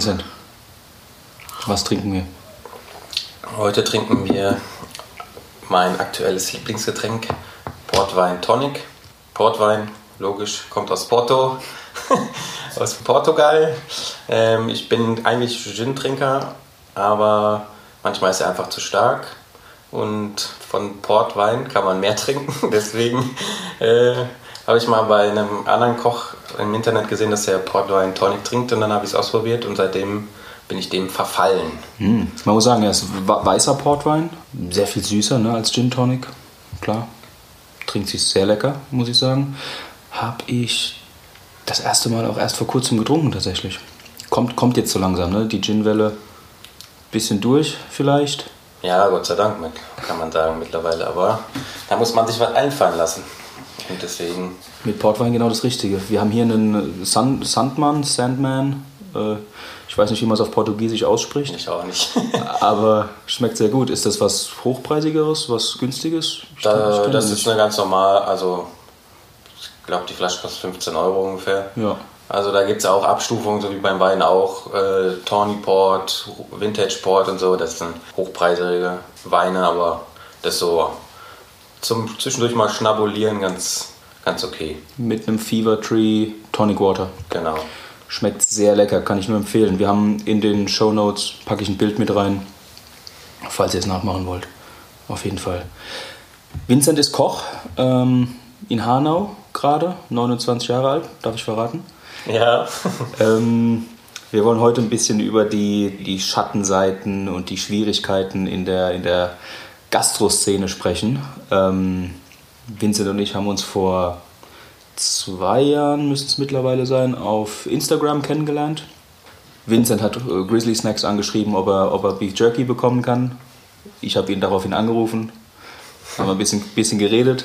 Vincent, was trinken wir? Heute trinken wir mein aktuelles Lieblingsgetränk, Portwein Tonic. Portwein, logisch, kommt aus Porto, aus Portugal. Ähm, ich bin eigentlich Gin-Trinker, aber manchmal ist er einfach zu stark. Und von Portwein kann man mehr trinken. Deswegen äh, habe ich mal bei einem anderen Koch im Internet gesehen, dass er Portwein Tonic trinkt. Und dann habe ich es ausprobiert und seitdem bin ich dem verfallen. Hm. Man muss sagen, er ist weißer Portwein, sehr viel süßer ne, als Gin Tonic. Klar, trinkt sich sehr lecker, muss ich sagen. Habe ich das erste Mal auch erst vor kurzem getrunken tatsächlich. Kommt, kommt jetzt so langsam, ne? Die Gin-Welle bisschen durch vielleicht. Ja, Gott sei Dank, kann man sagen mittlerweile. Aber da muss man sich was einfallen lassen. Und deswegen. Mit Portwein genau das Richtige. Wir haben hier einen Sand, Sandmann, Sandman. Äh, ich weiß nicht, wie man es auf Portugiesisch ausspricht. Ich auch nicht. aber schmeckt sehr gut. Ist das was Hochpreisigeres, was Günstiges? Da, das ist eine ganz normal, also ich glaube, die Flasche kostet 15 Euro ungefähr. Ja. Also da gibt es auch Abstufungen, so wie beim Wein auch. Äh, Tawny Port, Vintage Port und so. Das sind hochpreisige Weine, aber das ist so zum zwischendurch mal schnabulieren ganz, ganz okay. Mit einem Fever Tree Tonic Water. Genau. Schmeckt sehr lecker, kann ich nur empfehlen. Wir haben in den Show Notes, packe ich ein Bild mit rein, falls ihr es nachmachen wollt. Auf jeden Fall. Vincent ist Koch ähm, in Hanau gerade, 29 Jahre alt, darf ich verraten. Ja. ähm, wir wollen heute ein bisschen über die, die Schattenseiten und die Schwierigkeiten in der, in der Gastroszene sprechen. Ähm, Vincent und ich haben uns vor zwei Jahren, müsste es mittlerweile sein, auf Instagram kennengelernt. Vincent hat äh, Grizzly Snacks angeschrieben, ob er, ob er Beef Jerky bekommen kann. Ich habe ihn daraufhin angerufen, haben ein bisschen, bisschen geredet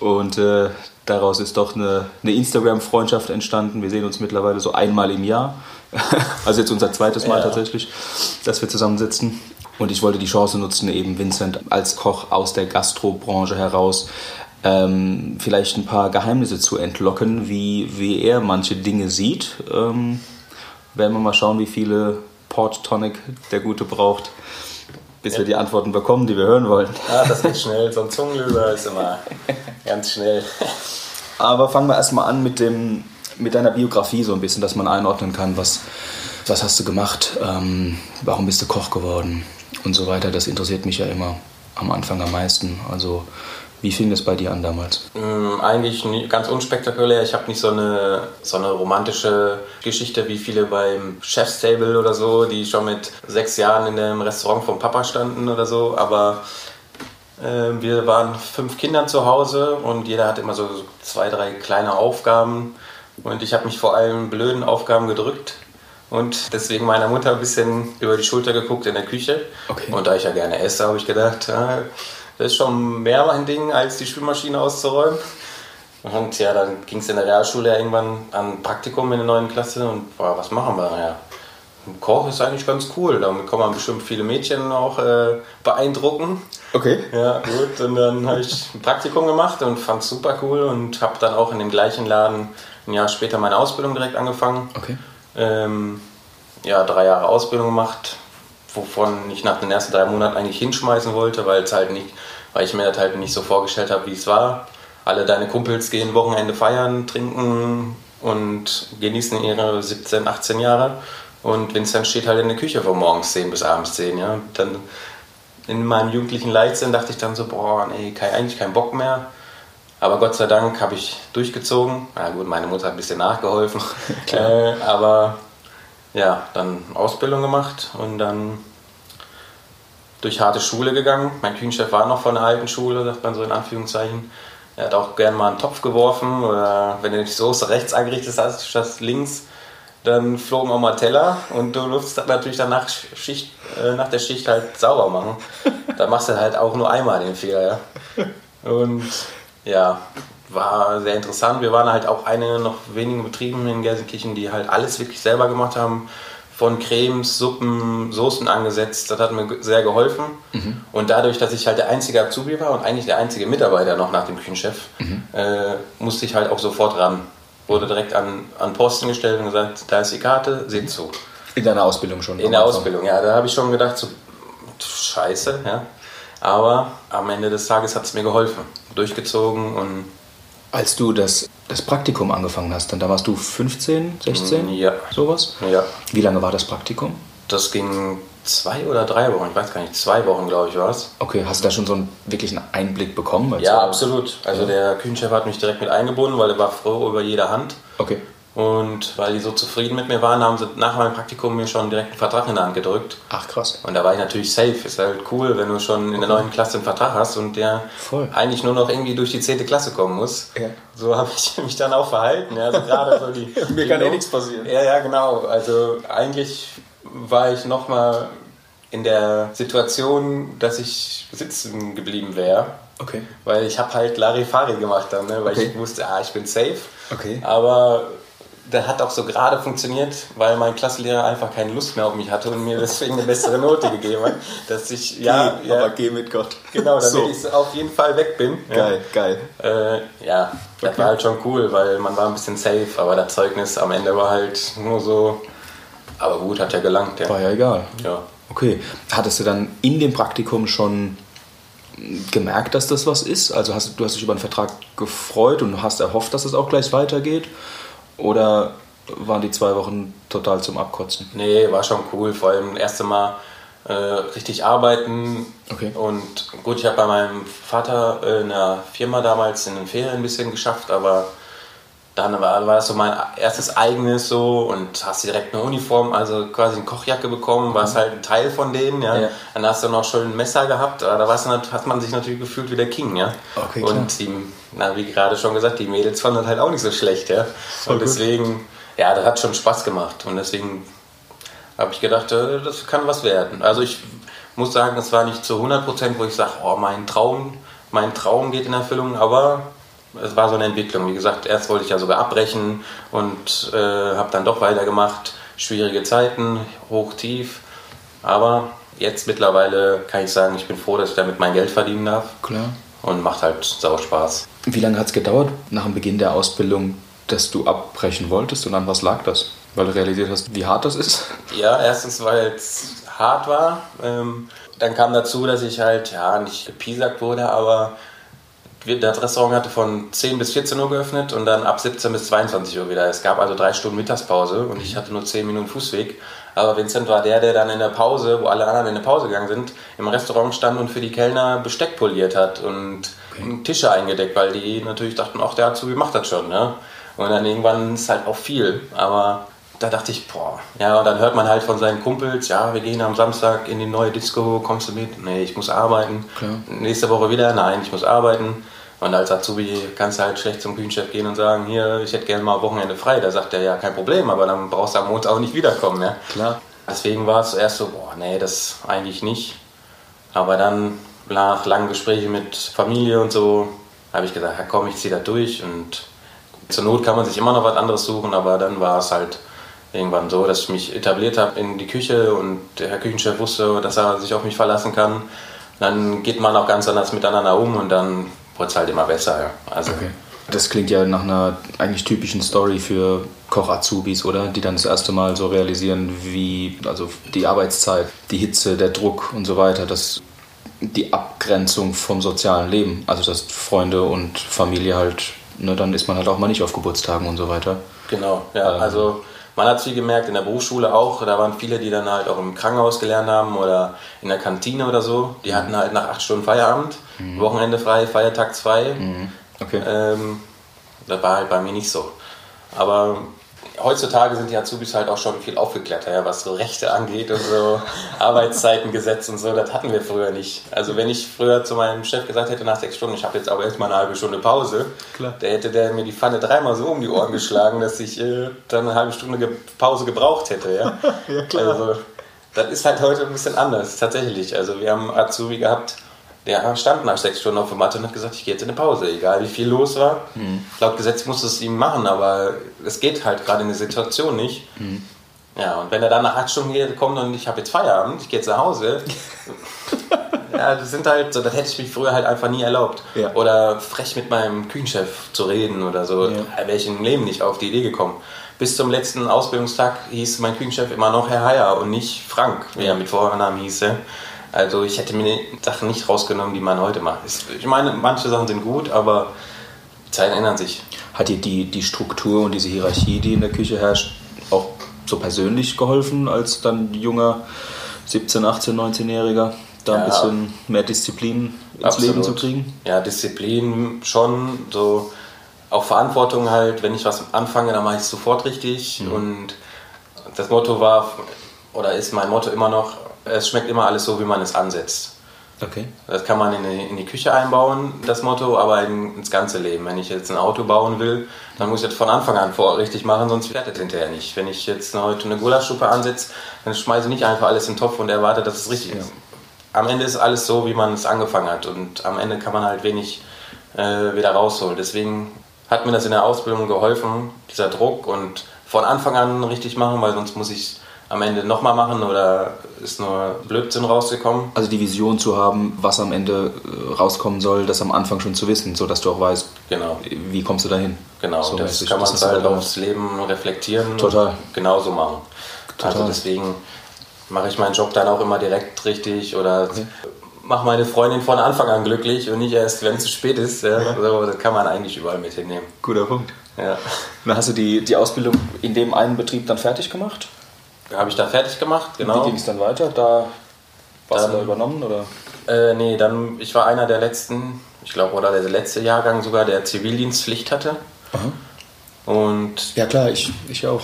und äh, daraus ist doch eine, eine Instagram-Freundschaft entstanden. Wir sehen uns mittlerweile so einmal im Jahr. also jetzt unser zweites Mal ja. tatsächlich, dass wir zusammensitzen. Und ich wollte die Chance nutzen, eben Vincent als Koch aus der Gastrobranche heraus ähm, vielleicht ein paar Geheimnisse zu entlocken, wie, wie er manche Dinge sieht. Ähm, werden wir mal schauen, wie viele Port Tonic der Gute braucht bis ja. wir die Antworten bekommen, die wir hören wollen. Ja, das geht schnell. So ein Zungenlöser ist immer ganz schnell. Aber fangen wir erstmal an mit, dem, mit deiner Biografie so ein bisschen, dass man einordnen kann, was, was hast du gemacht, ähm, warum bist du Koch geworden und so weiter. Das interessiert mich ja immer am Anfang am meisten. Also wie fing das bei dir an damals? Mm, eigentlich ganz unspektakulär. Ich habe nicht so eine, so eine romantische Geschichte wie viele beim Chef's Table oder so, die schon mit sechs Jahren in dem Restaurant vom Papa standen oder so. Aber äh, wir waren fünf Kinder zu Hause und jeder hatte immer so zwei, drei kleine Aufgaben. Und ich habe mich vor allem blöden Aufgaben gedrückt und deswegen meiner Mutter ein bisschen über die Schulter geguckt in der Küche. Okay. Und da ich ja gerne esse, habe ich gedacht, das ist schon mehr mein Ding, als die Spülmaschine auszuräumen. Und ja, dann ging es in der Realschule irgendwann an Praktikum in der neuen Klasse und boah, was machen wir? Ja, Koch ist eigentlich ganz cool. Damit kann man bestimmt viele Mädchen auch äh, beeindrucken. Okay. Ja, gut. Und dann habe ich ein Praktikum gemacht und fand es super cool und habe dann auch in dem gleichen Laden ein Jahr später meine Ausbildung direkt angefangen. Okay. Ähm, ja, drei Jahre Ausbildung gemacht, wovon ich nach den ersten drei Monaten eigentlich hinschmeißen wollte, weil es halt nicht, weil ich mir das halt nicht so vorgestellt habe, wie es war. Alle deine Kumpels gehen Wochenende feiern, trinken und genießen ihre 17, 18 Jahre. Und Vincent steht halt in der Küche von morgens 10 bis abends 10. Ja. Dann in meinem jugendlichen Leichtsinn dachte ich dann so, boah, nee, eigentlich keinen Bock mehr. Aber Gott sei Dank habe ich durchgezogen. Na gut, meine Mutter hat ein bisschen nachgeholfen. äh, aber ja, dann Ausbildung gemacht und dann durch harte Schule gegangen. Mein Küchenchef war noch von der alten Schule, sagt man so in Anführungszeichen. Er hat auch gern mal einen Topf geworfen oder wenn du die Soße rechts angerichtet hast, statt links, dann flogen auch mal Teller und du durftest natürlich dann nach, Schicht, äh, nach der Schicht halt sauber machen. da machst du halt auch nur einmal den Fehler. Ja. Und ja, war sehr interessant. Wir waren halt auch eine noch wenigen Betrieben in Gelsenkirchen, die halt alles wirklich selber gemacht haben. Von Cremes, Suppen, Soßen angesetzt. Das hat mir sehr geholfen. Mhm. Und dadurch, dass ich halt der einzige Azubi war und eigentlich der einzige Mitarbeiter noch nach dem Küchenchef, mhm. äh, musste ich halt auch sofort ran. Wurde direkt an, an Posten gestellt und gesagt, da ist die Karte, seht zu. In deiner Ausbildung schon? In der Ausbildung, ja. Da habe ich schon gedacht, so, scheiße, ja. Aber am Ende des Tages hat es mir geholfen. Durchgezogen und. Als du das, das Praktikum angefangen hast, dann da warst du 15, 16? Ja. Sowas? Ja. Wie lange war das Praktikum? Das ging zwei oder drei Wochen, ich weiß gar nicht, zwei Wochen, glaube ich, war es. Okay, hast du da schon so einen wirklichen Einblick bekommen? Als Ja, absolut. Also Ja. der Küchenchef hat mich direkt mit eingebunden, weil er war froh über jede Hand. Okay. Und weil die so zufrieden mit mir waren, haben sie nach meinem Praktikum mir schon direkt einen Vertrag in der Hand gedrückt. Ach, krass. Und da war ich natürlich safe. Ist halt cool, wenn du schon in der neuen Klasse einen Vertrag hast und der Voll. eigentlich nur noch irgendwie durch die 10. Klasse kommen muss. Ja. So habe ich mich dann auch verhalten. Ja, also gerade so die, Mir die kann eh nichts passieren. Ja, ja, genau. Also eigentlich war ich nochmal in der Situation, dass ich sitzen geblieben wäre. Okay. Weil ich habe halt Larifari gemacht dann, ne? weil Okay. ich wusste, ah, ich bin safe. Okay. Aber das hat auch so gerade funktioniert, weil mein Klassenlehrer einfach keine Lust mehr auf mich hatte und mir deswegen eine bessere Note gegeben hat, dass ich, ja, Geh, ja aber geh mit Gott. genau, damit So. ich auf jeden Fall weg bin. Geil, geil. Ja, äh, ja das Okay. war halt schon cool, weil man war ein bisschen safe, aber das Zeugnis am Ende war halt nur so, aber gut, hat ja gelangt. Ja. War ja egal. ja. Okay. Hattest du dann in dem Praktikum schon gemerkt, dass das was ist? Also hast, du hast dich über einen Vertrag gefreut und hast erhofft, dass es auch gleich weitergeht? Oder waren die zwei Wochen total zum Abkotzen? Nee, war schon cool. Vor allem das erste Mal äh, richtig arbeiten. Okay. Und gut, ich habe bei meinem Vater äh, in der Firma damals in den Ferien ein bisschen geschafft, aber dann war, war das so mein erstes eigenes so und hast direkt eine Uniform, also quasi eine Kochjacke bekommen, warst halt ein Teil von denen, ja. Ja. Dann hast du noch schon ein Messer gehabt, aber da warst du, hat man sich natürlich gefühlt wie der King, ja. Okay, klar. und die, na, wie gerade schon gesagt, die Mädels fanden das halt auch nicht so schlecht, ja. Voll und gut. deswegen, ja, das hat schon Spaß gemacht und deswegen habe ich gedacht, äh, das kann was werden. Also ich muss sagen, das war nicht zu 100 Prozent, wo ich sage, oh, mein Traum, mein Traum geht in Erfüllung, aber es war so eine Entwicklung. Wie gesagt, erst wollte ich ja sogar abbrechen und äh, habe dann doch weitergemacht. Schwierige Zeiten, hoch, tief. Aber jetzt mittlerweile kann ich sagen, ich bin froh, dass ich damit mein Geld verdienen darf Klar. und macht halt sau Spaß. Wie lange hat es gedauert nach dem Beginn der Ausbildung, dass du abbrechen wolltest und an was lag das? Weil du realisiert hast, wie hart das ist? Ja, erstens, weil es hart war. Ähm, dann kam dazu, dass ich halt, ja, nicht gepiesackt wurde, aber das Restaurant hatte von 10 bis 14 Uhr geöffnet und dann ab 17 bis 22 Uhr wieder. Es gab also drei Stunden Mittagspause und ich hatte nur 10 Minuten Fußweg. Aber Vincent war der, der dann in der Pause, wo alle anderen in der Pause gegangen sind, im Restaurant stand und für die Kellner Besteck poliert hat und Tische eingedeckt, weil die natürlich dachten, ach, der Azubi macht das schon. Ne? Und dann irgendwann ist halt auch viel. Aber da dachte ich, boah, ja, und dann hört man halt von seinen Kumpels, ja, wir gehen am Samstag in die neue Disco, kommst du mit? Nee, ich muss arbeiten. Klar. Nächste Woche wieder, nein, ich muss arbeiten. Und als Azubi kannst du halt schlecht zum Küchenchef gehen und sagen, hier, ich hätte gerne mal Wochenende frei. Da sagt er, ja, kein Problem, aber dann brauchst du am Montag auch nicht wiederkommen, ja. Klar. Deswegen war es zuerst so, boah, nee, das eigentlich nicht. Aber dann nach langen Gesprächen mit Familie und so, habe ich gesagt, ja komm, ich ziehe da durch und zur Not kann man sich immer noch was anderes suchen, aber dann war es halt irgendwann so, dass ich mich etabliert habe in die Küche und der Herr Küchenchef wusste, dass er sich auf mich verlassen kann. Dann geht man auch ganz anders miteinander um und dann wurde es halt immer besser. Ja. Also, Okay. Das klingt ja nach einer eigentlich typischen Story für Koch-Azubis, oder? Die dann das erste Mal so realisieren, wie also die Arbeitszeit, die Hitze, der Druck und so weiter, das, die Abgrenzung vom sozialen Leben. Also dass Freunde und Familie halt, ne, dann ist man halt auch mal nicht auf Geburtstagen und so weiter. Genau, ja. Ähm. Also man hat viel gemerkt in der Berufsschule auch. Da waren viele, die dann halt auch im Krankenhaus gelernt haben oder in der Kantine oder so. Die hatten halt nach acht Stunden Feierabend, Wochenende frei, Feiertag zwei. Okay. Ähm, das war halt bei mir nicht so. Aber heutzutage sind die Azubis halt auch schon viel aufgeklärter, ja, was so Rechte angeht und so Arbeitszeitengesetz und so. Das hatten wir früher nicht. Also wenn ich früher zu meinem Chef gesagt hätte nach sechs Stunden, ich habe jetzt aber erstmal eine halbe Stunde Pause, Klar. der hätte der mir die Pfanne dreimal so um die Ohren geschlagen, dass ich äh, dann eine halbe Stunde ge Pause gebraucht hätte. Ja, Ja, klar. Also, das ist halt heute ein bisschen anders, tatsächlich. Also wir haben Azubi gehabt, der stand nach sechs Stunden auf der Matte und hat gesagt, ich gehe jetzt in eine Pause, egal wie viel los war. Laut Gesetz musste es ihm machen, aber es geht halt gerade in der Situation nicht. Ja, und wenn er dann nach acht Stunden hier kommt und ich habe jetzt Feierabend, ich gehe jetzt nach Hause, ja, das sind halt so, das hätte ich mich früher halt einfach nie erlaubt. Ja. Oder frech mit meinem Küchenchef zu reden oder so, Ja. wäre ich im Leben nicht auf die Idee gekommen. bis zum letzten Ausbildungstag hieß mein Küchenchef immer noch Herr Heyer und nicht Frank, wie er mit Vornamen hieß. Also ich hätte mir Sachen nicht rausgenommen, die man heute macht. Ich meine, manche Sachen sind gut, aber Zeiten ändern sich. Hat dir die, die Struktur und diese Hierarchie, die in der Küche herrscht, auch so persönlich geholfen, als dann junger 17, 18, 19-Jähriger, da ja, ein bisschen mehr Disziplin ins absolut. Leben zu kriegen? Ja, Disziplin schon, so auch Verantwortung halt, wenn ich was anfange, dann mache ich es sofort richtig. Mhm. Und das Motto war, oder ist mein Motto immer noch, es schmeckt immer alles so, wie man es ansetzt. Okay. Das kann man in die, in die Küche einbauen, das Motto, aber in, ins ganze Leben. Wenn ich jetzt ein Auto bauen will, dann muss ich das von Anfang an vor richtig machen, sonst fährt das hinterher nicht. Wenn ich jetzt heute eine Gulaschsuppe ansetze, dann schmeiße ich nicht einfach alles in den Topf und erwarte, dass es richtig ja. ist. Am Ende ist alles so, wie man es angefangen hat und am Ende kann man halt wenig äh, wieder rausholen. Deswegen hat mir das in der Ausbildung geholfen, dieser Druck und von Anfang an richtig machen, weil sonst muss ich es am Ende nochmal machen oder ist nur Blödsinn rausgekommen? Also die Vision zu haben, was am Ende äh, rauskommen soll, das am Anfang schon zu wissen, sodass du auch weißt, genau. wie kommst du dahin. Genau, so das kann man halt aufs Leben reflektieren Total. und genauso machen. Total. Also deswegen mache ich meinen Job dann auch immer direkt richtig oder okay. mache meine Freundin von Anfang an glücklich und nicht erst, wenn es zu spät ist. Ja. Also, das kann man eigentlich überall mit hinnehmen. Guter Punkt. Ja. Dann hast du die, die Ausbildung in dem einen Betrieb dann fertig gemacht? Habe ich da fertig gemacht, genau. Wie ging es dann weiter? Da warst dann, du da übernommen oder? Äh, nee, dann, ich war einer der letzten, ich glaube, oder der letzte Jahrgang sogar, der Zivildienstpflicht hatte. Aha. Und ja klar, ich, ich auch.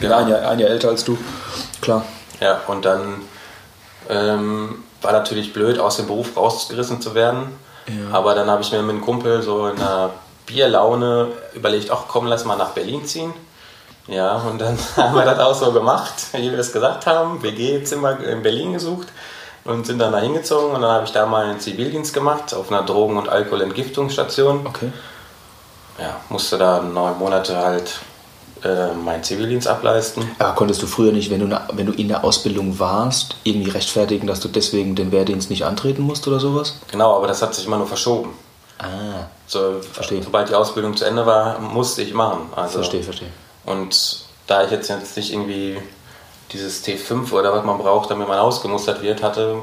Genau. Ein, Jahr, ein Jahr älter als du, klar. Ja, und dann ähm, war natürlich blöd, aus dem Beruf rausgerissen zu werden. Ja. Aber dann habe ich mir mit einem Kumpel so in einer Bierlaune überlegt, ach komm, lass mal nach Berlin ziehen. Ja, und dann haben wir das auch so gemacht, wie wir es gesagt haben. WG-Zimmer in Berlin gesucht und sind dann da hingezogen. Und dann habe ich da mal einen Zivildienst gemacht auf einer Drogen- und Alkoholentgiftungsstation. Okay. Ja, musste da neun Monate halt äh, meinen Zivildienst ableisten. Aber konntest du früher nicht, wenn du, wenn du in der Ausbildung warst, irgendwie rechtfertigen, dass du deswegen den Wehrdienst nicht antreten musst oder sowas? Genau, aber das hat sich immer nur verschoben. Ah, so, verstehe. Sobald die Ausbildung zu Ende war, musste ich machen. Also, verstehe, verstehe. Und da ich jetzt, jetzt nicht irgendwie dieses T5 oder was man braucht, damit man ausgemustert wird, hatte,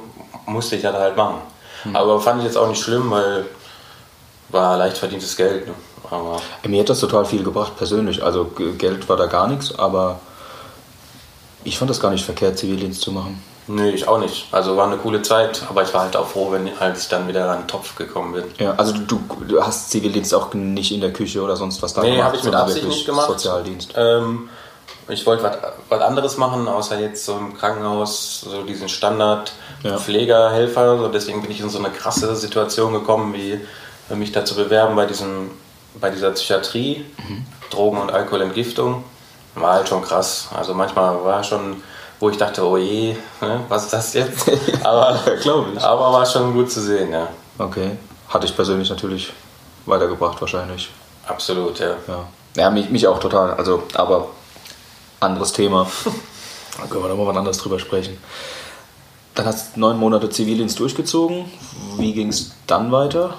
musste ich das halt machen. Mhm. Aber fand ich jetzt auch nicht schlimm, weil war leicht verdientes Geld. Ne? Aber Mir hat das total viel gebracht, persönlich. Also Geld war da gar nichts, aber ich fand das gar nicht verkehrt, Zivildienst zu machen. Nee, ich auch nicht. Also war eine coole Zeit, aber ich war halt auch froh, wenn als ich dann wieder an den Topf gekommen bin. Ja, also du, du hast Zivildienst auch nicht in der Küche oder sonst was da nee, gemacht? Nee, habe ich mit Absicht nicht gemacht. Sozialdienst. Ähm, ich wollte was anderes machen, außer jetzt so im Krankenhaus, so diesen Standard ja. Pflegerhelfer. So deswegen bin ich in so eine krasse Situation gekommen, wie mich da zu bewerben bei, diesem, bei dieser Psychiatrie, mhm. Drogen- und Alkoholentgiftung. War halt schon krass. Also manchmal war schon wo ich dachte, oh je, was ist das jetzt? Aber, glaube ich. aber war schon gut zu sehen, ja. Okay. Hatte ich persönlich natürlich weitergebracht wahrscheinlich. Absolut, ja. Ja, ja mich, mich auch total. Also, aber anderes Thema. da können wir nochmal was anderes drüber sprechen. Dann hast du neun Monate Zivildienst durchgezogen. Wie ging es dann weiter?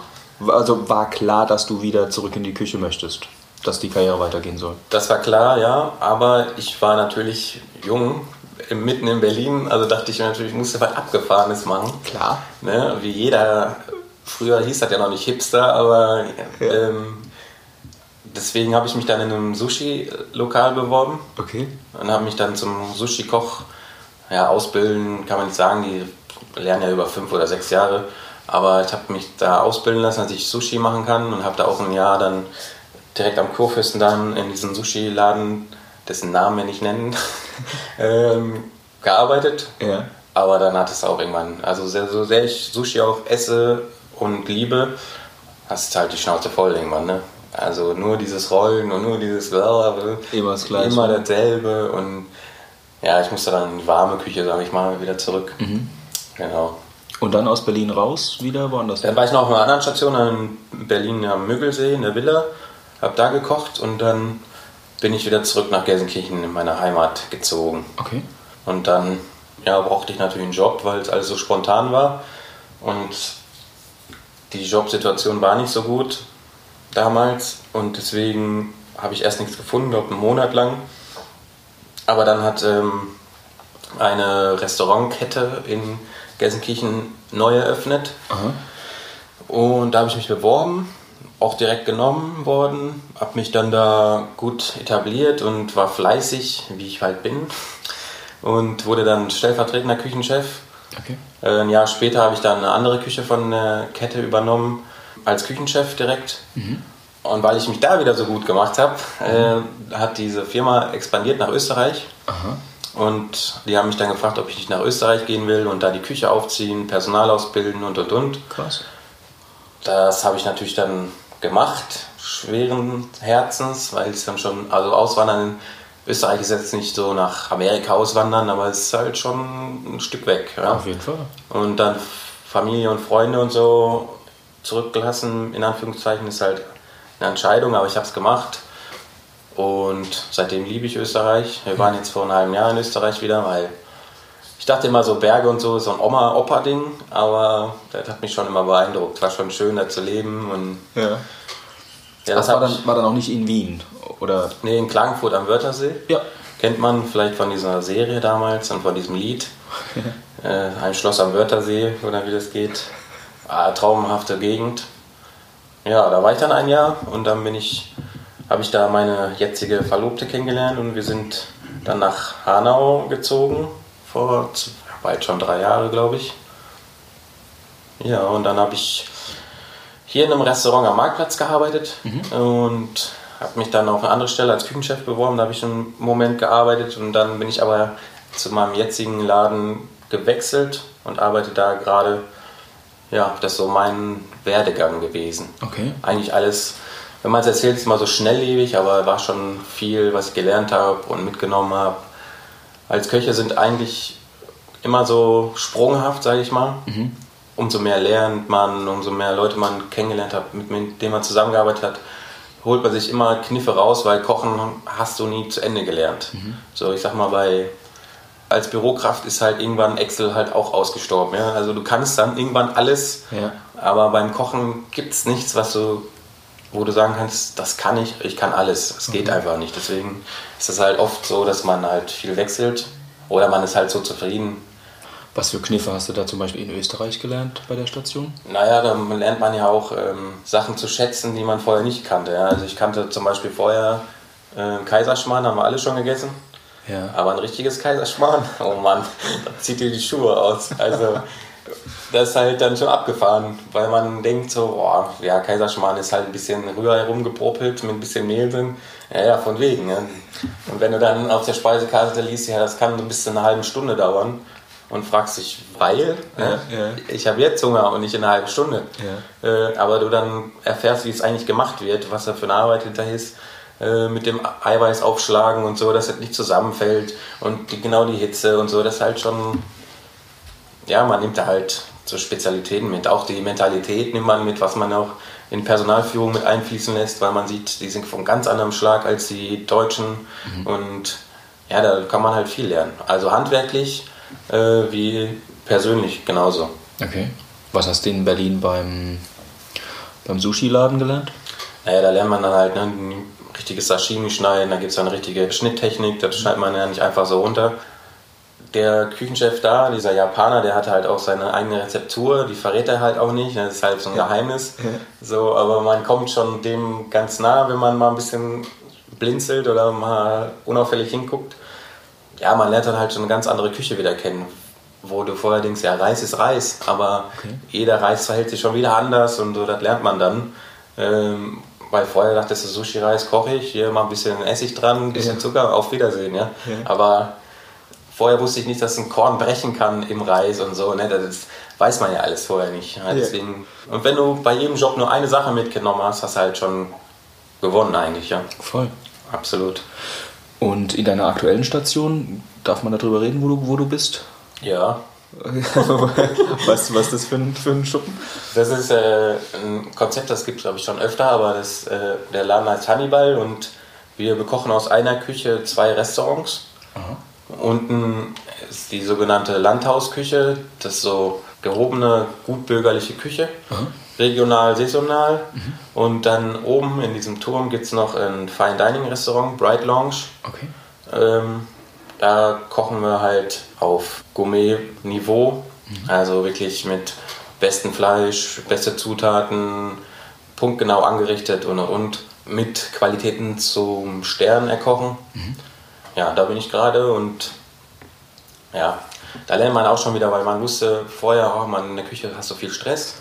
Also war klar, dass du wieder zurück in die Küche möchtest, dass die Karriere weitergehen soll? Das war klar, ja. Aber ich war natürlich jung mitten in Berlin, also dachte ich natürlich, ich musste was Abgefahrenes machen. Klar. Ne? Wie jeder, früher hieß das ja noch nicht Hipster, aber ja. ähm, deswegen habe ich mich dann in einem Sushi-Lokal beworben. Okay. Und habe mich dann zum Sushi-Koch ja, ausbilden, kann man nicht sagen, die lernen ja über fünf oder sechs Jahre. Aber ich habe mich da ausbilden lassen, dass ich Sushi machen kann und habe da auch ein Jahr dann direkt am Kurfürstendamm in diesem Sushi-Laden dessen Namen wir nicht nennen, ähm, gearbeitet. Ja. Aber dann hat es auch irgendwann, also sehr, so sehr ich Sushi auch esse und liebe, hast du halt die Schnauze voll irgendwann, ne? Also nur dieses Rollen und nur dieses immer das Gleiche. Immer dasselbe und ja, ich musste dann in die warme Küche, sage ich mal, wieder zurück. Mhm. Genau. Und dann aus Berlin raus wieder woanders? Dann war ich noch auf einer anderen Station in Berlin am Müggelsee in der Villa, hab da gekocht und dann bin ich wieder zurück nach Gelsenkirchen in meine Heimat gezogen. Okay. Und dann ja, brauchte ich natürlich einen Job, weil es alles so spontan war. Und die Jobsituation war nicht so gut damals. Und deswegen habe ich erst nichts gefunden, glaube einen Monat lang. Aber dann hat ähm, eine Restaurantkette in Gelsenkirchen neu eröffnet. Aha. Und da habe ich mich beworben, auch direkt genommen worden, habe mich dann da gut etabliert und war fleißig, wie ich halt bin. Und wurde dann stellvertretender Küchenchef. Okay. Äh, ein Jahr später habe ich dann eine andere Küche von der Kette übernommen, als Küchenchef direkt. Mhm. Und weil ich mich da wieder so gut gemacht habe, äh, hat diese Firma expandiert nach Österreich. Aha. Und die haben mich dann gefragt, ob ich nicht nach Österreich gehen will und da die Küche aufziehen, Personal ausbilden und und und. Krass. Das habe ich natürlich dann gemacht, schweren Herzens, weil es dann schon, also auswandern in Österreich ist jetzt nicht so nach Amerika auswandern, aber es ist halt schon ein Stück weg. Ja. Auf jeden Fall. Und dann Familie und Freunde und so zurückgelassen, in Anführungszeichen, ist halt eine Entscheidung, aber ich habe es gemacht. Und seitdem liebe ich Österreich. Wir waren jetzt vor einem halben Jahr in Österreich wieder, weil ich dachte immer so Berge und so, so ein Oma-Opa-Ding, aber das hat mich schon immer beeindruckt. War schon schön, da zu leben. Und ja. Ja, das war dann, war dann auch nicht in Wien, oder? Nee, in Klagenfurt am Wörthersee. Ja. Kennt man vielleicht von dieser Serie damals und von diesem Lied. äh, ein Schloss am Wörthersee, oder wie das geht. Ah, traumhafte Gegend. Ja, da war ich dann ein Jahr und dann bin ich, habe ich da meine jetzige Verlobte kennengelernt und wir sind dann nach Hanau gezogen, vor bald schon drei Jahre, glaube ich. Ja, und dann habe ich hier in einem Restaurant am Marktplatz gearbeitet mhm. und habe mich dann auf eine andere Stelle als Küchenchef beworben. Da habe ich einen Moment gearbeitet und dann bin ich aber zu meinem jetzigen Laden gewechselt und arbeite da gerade ja, das ist so mein Werdegang gewesen. Okay. Eigentlich alles, wenn man es erzählt, ist immer so schnelllebig, aber war schon viel, was ich gelernt habe und mitgenommen habe. Als Köche sind eigentlich immer so sprunghaft, sage ich mal. Mhm. Umso mehr lernt man, umso mehr Leute man kennengelernt hat, mit denen man zusammengearbeitet hat, holt man sich immer Kniffe raus, weil Kochen hast du nie zu Ende gelernt. Mhm. So, ich sag mal, bei als Bürokraft ist halt irgendwann Excel halt auch ausgestorben. Ja? Also du kannst dann irgendwann alles, ja. aber beim Kochen gibt es nichts, was du, wo du sagen kannst, das kann ich, ich kann alles. Es geht mhm. einfach nicht. Deswegen ist es halt oft so, dass man halt viel wechselt oder man ist halt so zufrieden. Was für Kniffe hast du da zum Beispiel in Österreich gelernt bei der Station? Naja, da lernt man ja auch ähm, Sachen zu schätzen, die man vorher nicht kannte. Ja? Also ich kannte zum Beispiel vorher äh, Kaiserschmarrn, haben wir alle schon gegessen. Ja. Aber ein richtiges Kaiserschmarrn, oh Mann, da zieht dir die Schuhe aus. Also das ist halt dann schon abgefahren, weil man denkt so, boah, ja, Kaiserschmarrn ist halt ein bisschen rüber herumgepropelt mit ein bisschen Mehl drin. Ja, ja, von wegen. Ne? Und wenn du dann auf der Speisekarte liest, ja, das kann bis zu einer halben Stunde dauern und fragst dich, weil ja, ne? ja. ich habe jetzt Hunger und nicht in einer halben Stunde. Ja. Äh, aber du dann erfährst, wie es eigentlich gemacht wird, was da für eine Arbeit hinterher ist äh, mit dem Eiweiß aufschlagen und so, dass es nicht zusammenfällt und die, genau die Hitze und so, das ist halt schon, ja, man nimmt da halt so Spezialitäten mit. Auch die Mentalität nimmt man mit, was man auch in Personalführung mit einfließen lässt, weil man sieht, die sind von ganz anderem Schlag als die Deutschen mhm. und ja, da kann man halt viel lernen. Also handwerklich äh, wie persönlich genauso. Okay. Was hast du in Berlin beim, beim Sushi-Laden gelernt? Naja, da lernt man dann halt ne, richtiges Sashimi schneiden, da gibt es eine richtige Schnitttechnik, das schneidet man ja nicht einfach so runter. Der Küchenchef da, dieser Japaner, der hat halt auch seine eigene Rezeptur, die verrät er halt auch nicht, das ist halt so ein Geheimnis. So, aber man kommt schon dem ganz nah, wenn man mal ein bisschen blinzelt oder mal unauffällig hinguckt. Ja, man lernt dann halt schon eine ganz andere Küche wieder kennen, wo du vorher denkst, ja, Reis ist Reis, aber okay. jeder Reis verhält sich schon wieder anders und so, das lernt man dann. Ähm, weil vorher dachtest du, Sushi-Reis koche ich, hier mal ein bisschen Essig dran, ein bisschen ja. Zucker, auf Wiedersehen. Ja? ja? Aber vorher wusste ich nicht, dass ein Korn brechen kann im Reis und so. Ne? Das weiß man ja alles vorher nicht. Ja? Deswegen, und wenn du bei jedem Job nur eine Sache mitgenommen hast, hast du halt schon gewonnen eigentlich. Ja? Voll. Absolut. Und in deiner aktuellen Station, darf man darüber reden, wo du, wo du bist? Ja, weißt du, was das für ein, für ein Schuppen? Das ist äh, ein Konzept, das gibt es glaube ich schon öfter, aber das, äh, der Laden heißt Hannibal und wir bekochen aus einer Küche zwei Restaurants. Aha. Unten ist die sogenannte Landhausküche, das ist so gehobene, gutbürgerliche Küche, regional, saisonal. Und dann oben in diesem Turm gibt es noch ein Fine Dining Restaurant, Bright Lounge. Okay. Ähm, da kochen wir halt auf Gourmet-Niveau, also wirklich mit bestem Fleisch, beste Zutaten, punktgenau angerichtet und und und mit Qualitäten zum Stern erkochen. Ja, da bin ich gerade und ja, da lernt man auch schon wieder, weil man wusste vorher, oh man, in der Küche hast du viel Stress.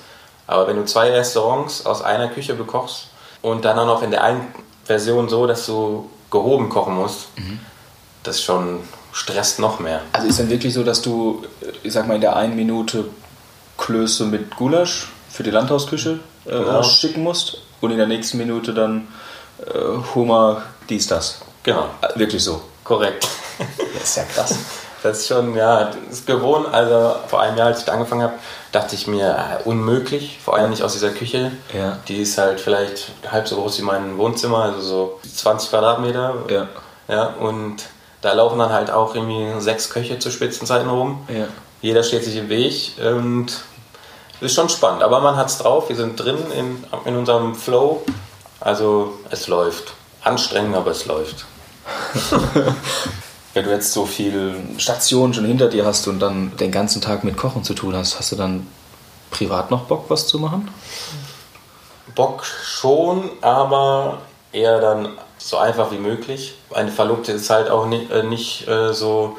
Aber wenn du zwei Restaurants aus einer Küche bekochst und dann auch noch in der einen Version so, dass du gehoben kochen musst, das schon stresst noch mehr. Also ist dann wirklich so, dass du, äh, ich sag mal, in der einen Minute Klöße mit Gulasch für die Landhausküche äh, Genau. schicken musst und in der nächsten Minute dann äh, Hummer, dies, das. Genau, Äh, wirklich so. Korrekt. Das ist ja krass. Das ist schon, ja, das ist gewohnt. Also vor einem Jahr, als ich da angefangen habe, dachte ich mir, äh, unmöglich. Vor allem nicht aus dieser Küche. Ja. Die ist halt vielleicht halb so groß wie mein Wohnzimmer, also so 20 Quadratmeter. Ja. Ja, und da laufen dann halt auch irgendwie sechs Köche zu Spitzenzeiten rum. Ja. Jeder steht sich im Weg und es ist schon spannend. Aber man hat es drauf, wir sind drin in, in unserem Flow. Also es läuft. Anstrengend, aber es läuft. Wenn du jetzt so viele Stationen schon hinter dir hast und dann den ganzen Tag mit Kochen zu tun hast, hast du dann privat noch Bock, was zu machen? Bock schon, aber eher dann so einfach wie möglich. Eine Verlobte ist halt auch nicht, äh, nicht äh, so,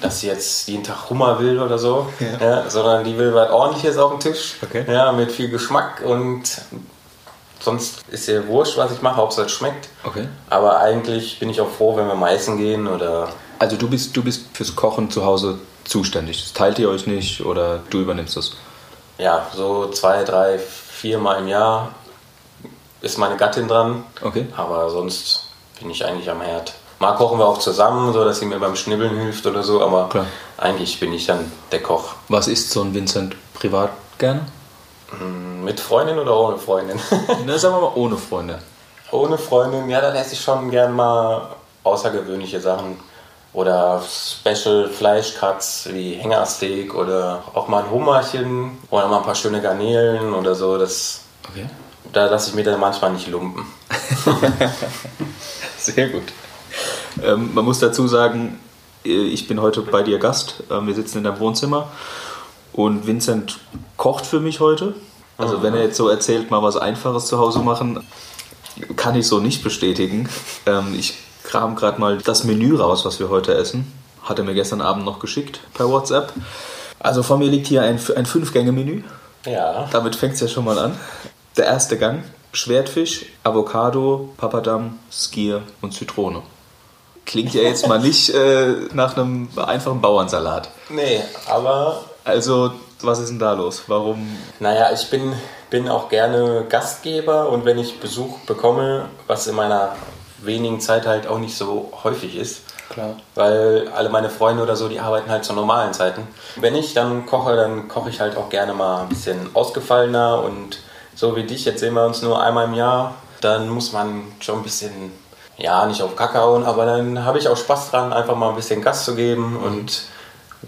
dass sie jetzt jeden Tag Hummer will oder so, Ja. ja. sondern die will was ordentliches auf dem Tisch, Okay. ja, mit viel Geschmack und sonst ist ihr wurscht, was ich mache, Hauptsache es schmeckt. Okay. Aber eigentlich bin ich auch froh, wenn wir meißen gehen oder Also du bist, du bist fürs Kochen zu Hause zuständig. Das teilt ihr euch nicht oder du übernimmst es? ja, so zwei, drei, vier Mal im Jahr ist meine Gattin dran. Okay. Aber sonst bin ich eigentlich am Herd. Mal kochen wir auch zusammen, so dass sie mir beim Schnibbeln hilft oder so, aber Klar. eigentlich bin ich dann der Koch. Was isst so ein Vincent privat gerne? Mit Freundin oder ohne Freundin? Na, sagen wir mal ohne Freunde. ohne Freundin, ja, dann esse ich schon gern mal außergewöhnliche Sachen. Oder Special Fleischcuts wie Hängersteak oder auch mal ein Hummerchen oder mal ein paar schöne Garnelen oder so. Das, Okay. da lasse ich mir dann manchmal nicht lumpen. Sehr gut. Ähm, man muss dazu sagen, äh, ich bin heute bei dir Gast. Ähm, wir sitzen in deinem Wohnzimmer und Vincent kocht für mich heute. Also wenn er jetzt so erzählt, mal was Einfaches zu Hause machen, kann ich so nicht bestätigen. Ähm, ich kram gerade mal das Menü raus, was wir heute essen. Hat er mir gestern Abend noch geschickt per WhatsApp. Also vor mir liegt hier ein, ein Fünf-Gänge-Menü. Ja. Damit fängt es ja schon mal an. Der erste Gang: Schwertfisch, Avocado, Papadam, Skier und Zitrone. Klingt ja jetzt mal nicht äh, nach einem einfachen Bauernsalat. Nee, aber Also, was ist denn da los? Warum? Naja, ich bin, bin auch gerne Gastgeber und wenn ich Besuch bekomme, was in meiner wenigen Zeit halt auch nicht so häufig ist, Klar. weil alle meine Freunde oder so, die arbeiten halt zu normalen Zeiten. Wenn ich dann koche, dann koche ich halt auch gerne mal ein bisschen ausgefallener und so wie dich, jetzt sehen wir uns nur einmal im Jahr, dann muss man schon ein bisschen, ja, nicht auf Kacke hauen, aber dann habe ich auch Spaß dran, einfach mal ein bisschen Gas zu geben und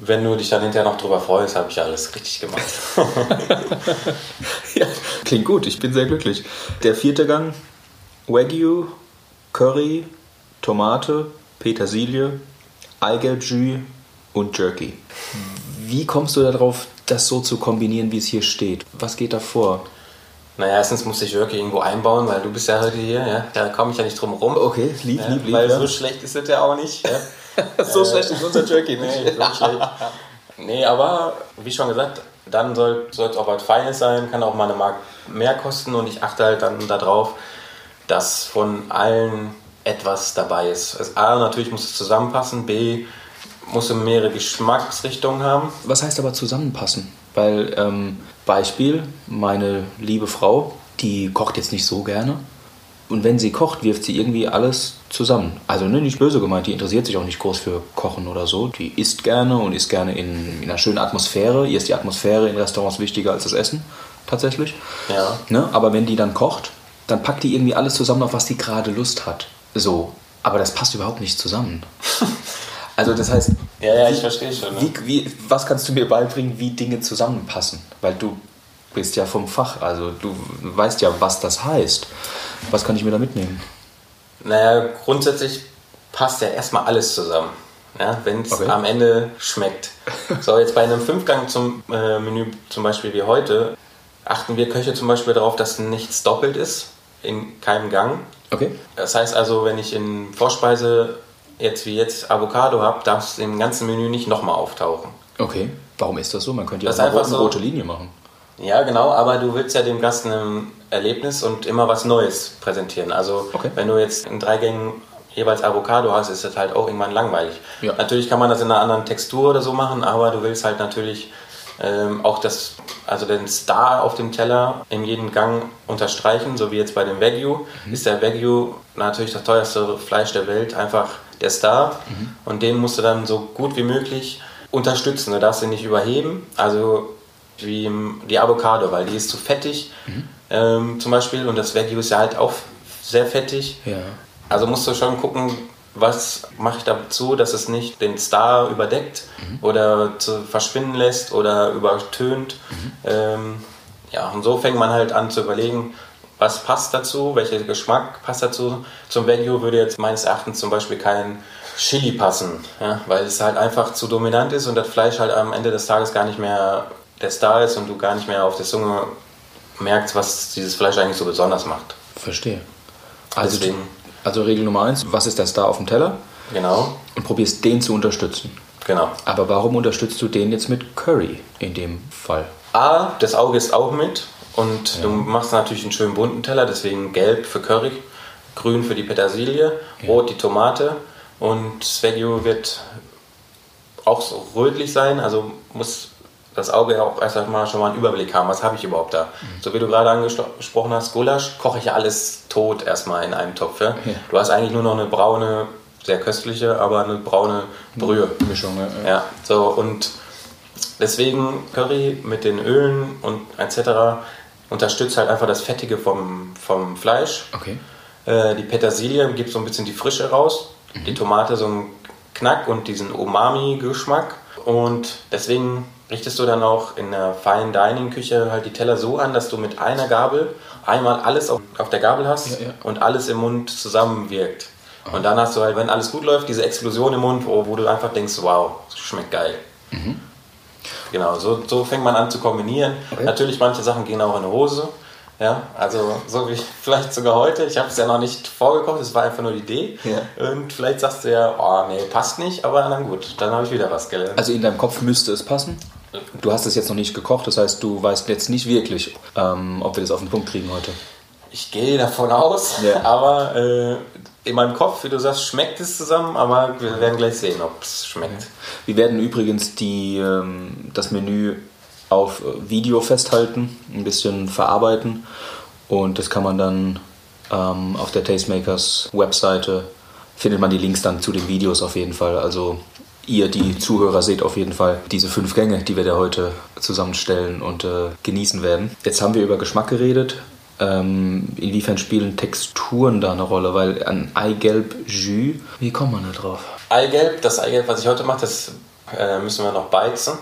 wenn du dich dann hinterher noch drüber freust, habe ich alles richtig gemacht. Ja, klingt gut, ich bin sehr glücklich. Der vierte Gang: Wagyu, Curry, Tomate, Petersilie, Eigelbjü und Jerky. Wie kommst du darauf, das so zu kombinieren, wie es hier steht? Was geht da vor? Naja, erstens musste ich Jörg irgendwo einbauen, weil du bist ja heute hier, ja. Da komme ich ja nicht drum rum. Okay, lieb, ja, lieb, lieb. Weil ja. so schlecht ist es ja auch nicht. So schlecht ist unser Jerky nee, nicht. so schlecht. Nee, aber wie schon gesagt, dann soll es auch was Feines sein, kann auch mal eine Mark mehr kosten und ich achte halt dann darauf, dass von allen etwas dabei ist. Also A, natürlich muss es zusammenpassen, B, muss es mehrere Geschmacksrichtungen haben. Was heißt aber zusammenpassen? Weil, ähm, Beispiel, meine liebe Frau, die kocht jetzt nicht so gerne. Und wenn sie kocht, wirft sie irgendwie alles zusammen. Also ne, nicht böse gemeint, die interessiert sich auch nicht groß für Kochen oder so. Die isst gerne und isst gerne in, in einer schönen Atmosphäre. Ihr ist die Atmosphäre in Restaurants wichtiger als das Essen, tatsächlich. Ja. Ne? Aber wenn die dann kocht, dann packt die irgendwie alles zusammen, auf was die gerade Lust hat. So. Aber das passt überhaupt nicht zusammen. Also das heißt, Ja, ja, ich verstehe schon. Ne? Wie, wie, was kannst du mir beibringen, wie Dinge zusammenpassen? Weil du bist ja vom Fach, also du weißt ja, was das heißt. Was kann ich mir da mitnehmen? Naja, grundsätzlich passt ja erstmal alles zusammen. Ja, wenn es Okay. am Ende schmeckt. So, jetzt bei einem Fünfgang zum äh, Menü, zum Beispiel wie heute, achten wir Köche zum Beispiel darauf, dass nichts doppelt ist in keinem Gang. Okay. Das heißt also, wenn ich in Vorspeise jetzt wie jetzt Avocado habe, darf es im ganzen Menü nicht nochmal auftauchen. Okay. Warum ist das so? Man könnte ja Das auch eine rote, so. rote Linie machen. Ja, genau, aber du willst ja dem Gast ein Erlebnis und immer was Neues präsentieren. Also, Okay. wenn du jetzt in drei Gängen jeweils Avocado hast, ist das halt auch irgendwann langweilig. Ja. Natürlich kann man das in einer anderen Textur oder so machen, aber du willst halt natürlich ähm, auch das, also den Star auf dem Teller in jedem Gang unterstreichen, so wie jetzt bei dem Wagyu. Ist der Wagyu natürlich das teuerste Fleisch der Welt, einfach der Star. Und den musst du dann so gut wie möglich unterstützen. Du darfst ihn nicht überheben. Also wie die Avocado, weil die ist zu fettig ähm, zum Beispiel und das Wagyu ist ja halt auch sehr fettig. Ja. Also musst du schon gucken, was mache ich dazu, dass es nicht den Star überdeckt oder zu verschwinden lässt oder übertönt. Ähm, ja, und so fängt man halt an zu überlegen, was passt dazu, welcher Geschmack passt dazu. Zum Wagyu würde jetzt meines Erachtens zum Beispiel kein Chili passen, ja, weil es halt einfach zu dominant ist und das Fleisch halt am Ende des Tages gar nicht mehr der Star ist und du gar nicht mehr auf der Zunge merkst, was dieses Fleisch eigentlich so besonders macht. Verstehe. Also, Deswegen. also Regel Nummer eins, was ist der Star auf dem Teller? Genau, Und probierst den zu unterstützen. genau. Aber warum unterstützt du den jetzt mit Curry in dem Fall? A, das Auge ist auch mit und du machst natürlich einen schönen bunten Teller, deswegen gelb für Curry, grün für die Petersilie, rot die Tomate und Wagyu wird auch so rötlich sein, also muss das Auge ja auch erst einmal schon mal einen Überblick haben, was habe ich überhaupt da. So wie du gerade angesprochen hast, Gulasch, koche ich ja alles tot erstmal in einem Topf. Ja? Ja. Du hast eigentlich nur noch eine braune, sehr köstliche, aber eine braune Brühe. Mischung, ja. Ja, so und deswegen Curry mit den Ölen und etc. unterstützt halt einfach das Fettige vom, vom Fleisch. Okay. Äh, die Petersilie gibt so ein bisschen die Frische raus. Die Tomate so einen Knack und diesen Umami-Geschmack. Und deswegen richtest du dann auch in der Fine Dining Küche halt die Teller so an, dass du mit einer Gabel einmal alles auf, auf der Gabel hast Ja, ja. und alles im Mund zusammenwirkt. Und dann hast du halt, wenn alles gut läuft, diese Explosion im Mund, wo, wo du einfach denkst, wow, schmeckt geil. Genau, so, so fängt man an zu kombinieren. Okay. Natürlich, manche Sachen gehen auch in eine Hose. Ja, also so wie vielleicht sogar heute. Ich habe es ja noch nicht vorgekocht, es war einfach nur die Idee. Ja. Und vielleicht sagst du ja, oh nee, passt nicht, aber dann gut, dann habe ich wieder was gelernt. Also in deinem Kopf müsste es passen. Du hast es jetzt noch nicht gekocht, das heißt, du weißt jetzt nicht wirklich, ähm, ob wir das auf den Punkt kriegen heute. Ich gehe davon aus, Ja. aber äh, in meinem Kopf, wie du sagst, schmeckt es zusammen, aber wir werden gleich sehen, ob es schmeckt. Wir werden übrigens die, ähm, das Menü auf Video festhalten, ein bisschen verarbeiten und das kann man dann ähm, auf der Tastemakers Webseite, findet man die Links dann zu den Videos auf jeden Fall. Also ihr, die Zuhörer, seht auf jeden Fall diese fünf Gänge, die wir da heute zusammenstellen und äh, genießen werden. Jetzt haben wir über Geschmack geredet. Ähm, inwiefern spielen Texturen da eine Rolle? Weil ein Eigelb Jus, wie kommt man da drauf? Eigelb, das Eigelb, was ich heute mache, das äh, müssen wir noch beizen.